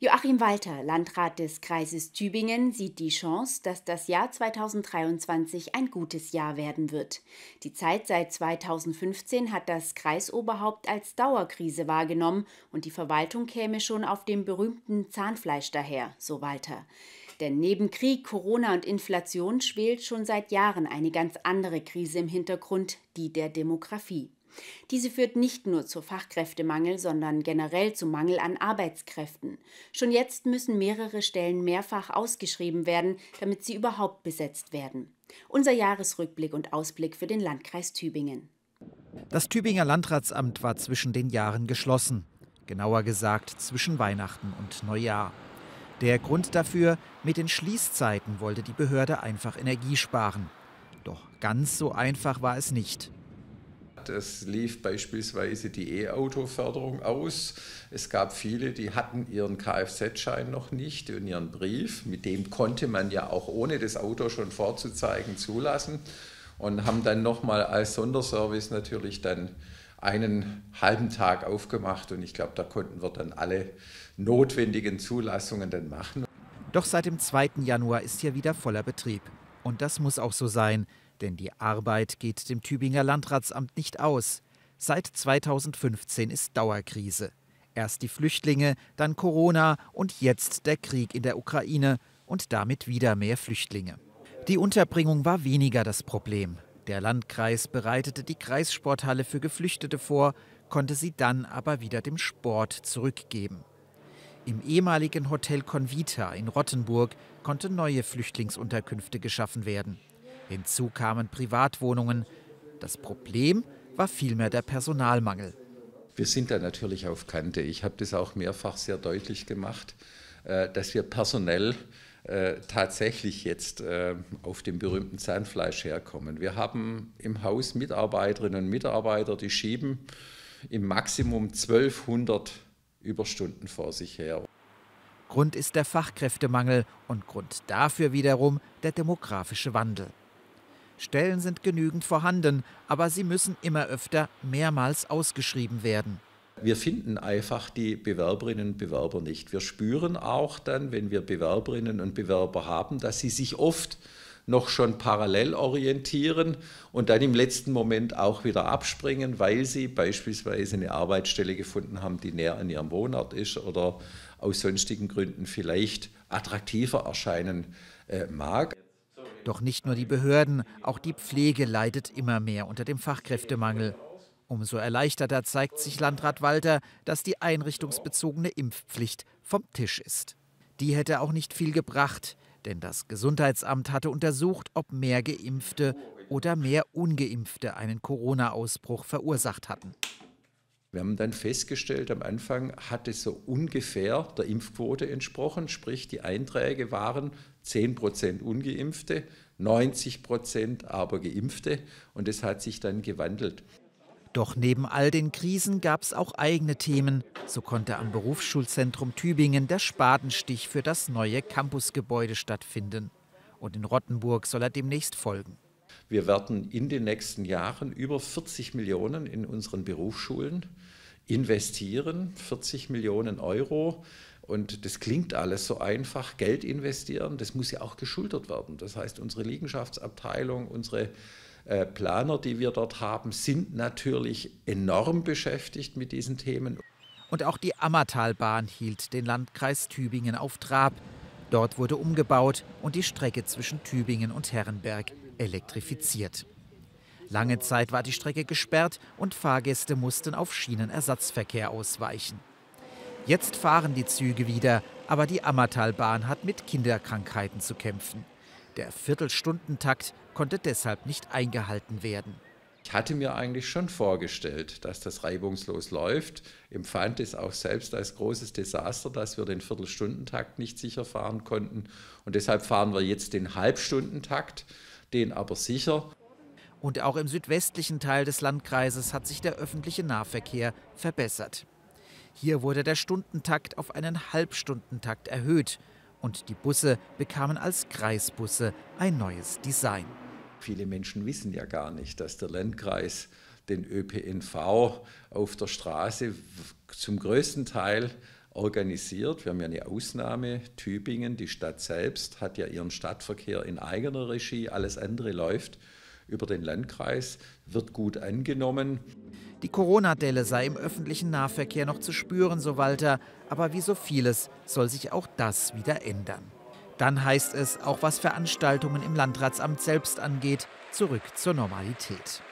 Joachim Walter, Landrat des Kreises Tübingen, sieht die Chance, dass das Jahr 2023 ein gutes Jahr werden wird. Die Zeit seit 2015 hat das Kreisoberhaupt als Dauerkrise wahrgenommen und die Verwaltung käme schon auf dem berühmten Zahnfleisch daher, so Walter. Denn neben Krieg, Corona und Inflation schwelt schon seit Jahren eine ganz andere Krise im Hintergrund, die der Demografie. Diese führt nicht nur zu Fachkräftemangel, sondern generell zu Mangel an Arbeitskräften. Schon jetzt müssen mehrere Stellen mehrfach ausgeschrieben werden, damit sie überhaupt besetzt werden. Unser Jahresrückblick und Ausblick für den Landkreis Tübingen. Das Tübinger Landratsamt war zwischen den Jahren geschlossen. Genauer gesagt zwischen Weihnachten und Neujahr. Der Grund dafür, mit den Schließzeiten wollte die Behörde einfach Energie sparen. Doch ganz so einfach war es nicht. Es lief beispielsweise die E-Auto-Förderung aus. Es gab viele, die hatten ihren Kfz-Schein noch nicht und ihren Brief. Mit dem konnte man ja auch ohne das Auto schon vorzuzeigen zulassen und haben dann nochmal als Sonderservice natürlich dann einen halben Tag aufgemacht und ich glaube, da konnten wir dann alle notwendigen Zulassungen dann machen. Doch seit dem 2. Januar ist hier wieder voller Betrieb. Und das muss auch so sein. Denn die Arbeit geht dem Tübinger Landratsamt nicht aus. Seit 2015 ist Dauerkrise. Erst die Flüchtlinge, dann Corona und jetzt der Krieg in der Ukraine und damit wieder mehr Flüchtlinge. Die Unterbringung war weniger das Problem. Der Landkreis bereitete die Kreissporthalle für Geflüchtete vor, konnte sie dann aber wieder dem Sport zurückgeben. Im ehemaligen Hotel Convita in Rottenburg konnten neue Flüchtlingsunterkünfte geschaffen werden. Hinzu kamen Privatwohnungen. Das Problem war vielmehr der Personalmangel. Wir sind da natürlich auf Kante. Ich habe das auch mehrfach sehr deutlich gemacht, äh, dass wir personell äh, tatsächlich jetzt äh, auf dem berühmten Zahnfleisch herkommen. Wir haben im Haus Mitarbeiterinnen und Mitarbeiter, die schieben im Maximum 1200 Überstunden vor sich her. Grund ist der Fachkräftemangel und Grund dafür wiederum der demografische Wandel. Stellen sind genügend vorhanden, aber sie müssen immer öfter mehrmals ausgeschrieben werden. Wir finden einfach die Bewerberinnen und Bewerber nicht. Wir spüren auch dann, wenn wir Bewerberinnen und Bewerber haben, dass sie sich oft noch schon parallel orientieren und dann im letzten Moment auch wieder abspringen, weil sie beispielsweise eine Arbeitsstelle gefunden haben, die näher an ihrem Wohnort ist oder aus sonstigen Gründen vielleicht attraktiver erscheinen äh, mag. Doch nicht nur die Behörden, auch die Pflege leidet immer mehr unter dem Fachkräftemangel. Umso erleichterter zeigt sich Landrat Walter, dass die einrichtungsbezogene Impfpflicht vom Tisch ist. Die hätte auch nicht viel gebracht, denn das Gesundheitsamt hatte untersucht, ob mehr Geimpfte oder mehr Ungeimpfte einen Corona-Ausbruch verursacht hatten. Wir haben dann festgestellt, am Anfang hat es so ungefähr der Impfquote entsprochen, sprich die Einträge waren 10 Prozent ungeimpfte, 90 Prozent aber geimpfte und es hat sich dann gewandelt. Doch neben all den Krisen gab es auch eigene Themen. So konnte am Berufsschulzentrum Tübingen der Spatenstich für das neue Campusgebäude stattfinden. Und in Rottenburg soll er demnächst folgen. Wir werden in den nächsten Jahren über 40 Millionen in unseren Berufsschulen investieren, 40 Millionen Euro. Und das klingt alles so einfach, Geld investieren, das muss ja auch geschultert werden. Das heißt, unsere Liegenschaftsabteilung, unsere äh, Planer, die wir dort haben, sind natürlich enorm beschäftigt mit diesen Themen. Und auch die Ammertalbahn hielt den Landkreis Tübingen auf Trab. Dort wurde umgebaut und die Strecke zwischen Tübingen und Herrenberg elektrifiziert. Lange Zeit war die Strecke gesperrt und Fahrgäste mussten auf Schienenersatzverkehr ausweichen. Jetzt fahren die Züge wieder, aber die Ammertalbahn hat mit Kinderkrankheiten zu kämpfen. Der Viertelstundentakt konnte deshalb nicht eingehalten werden. Ich hatte mir eigentlich schon vorgestellt, dass das reibungslos läuft, empfand es auch selbst als großes Desaster, dass wir den Viertelstundentakt nicht sicher fahren konnten. Und deshalb fahren wir jetzt den Halbstundentakt den aber sicher. Und auch im südwestlichen Teil des Landkreises hat sich der öffentliche Nahverkehr verbessert. Hier wurde der Stundentakt auf einen Halbstundentakt erhöht und die Busse bekamen als Kreisbusse ein neues Design. Viele Menschen wissen ja gar nicht, dass der Landkreis den ÖPNV auf der Straße zum größten Teil organisiert. Wir haben ja eine Ausnahme. Tübingen, die Stadt selbst, hat ja ihren Stadtverkehr in eigener Regie. Alles andere läuft über den Landkreis, wird gut angenommen. Die Corona-Delle sei im öffentlichen Nahverkehr noch zu spüren, so Walter. Aber wie so vieles soll sich auch das wieder ändern. Dann heißt es, auch was Veranstaltungen im Landratsamt selbst angeht, zurück zur Normalität.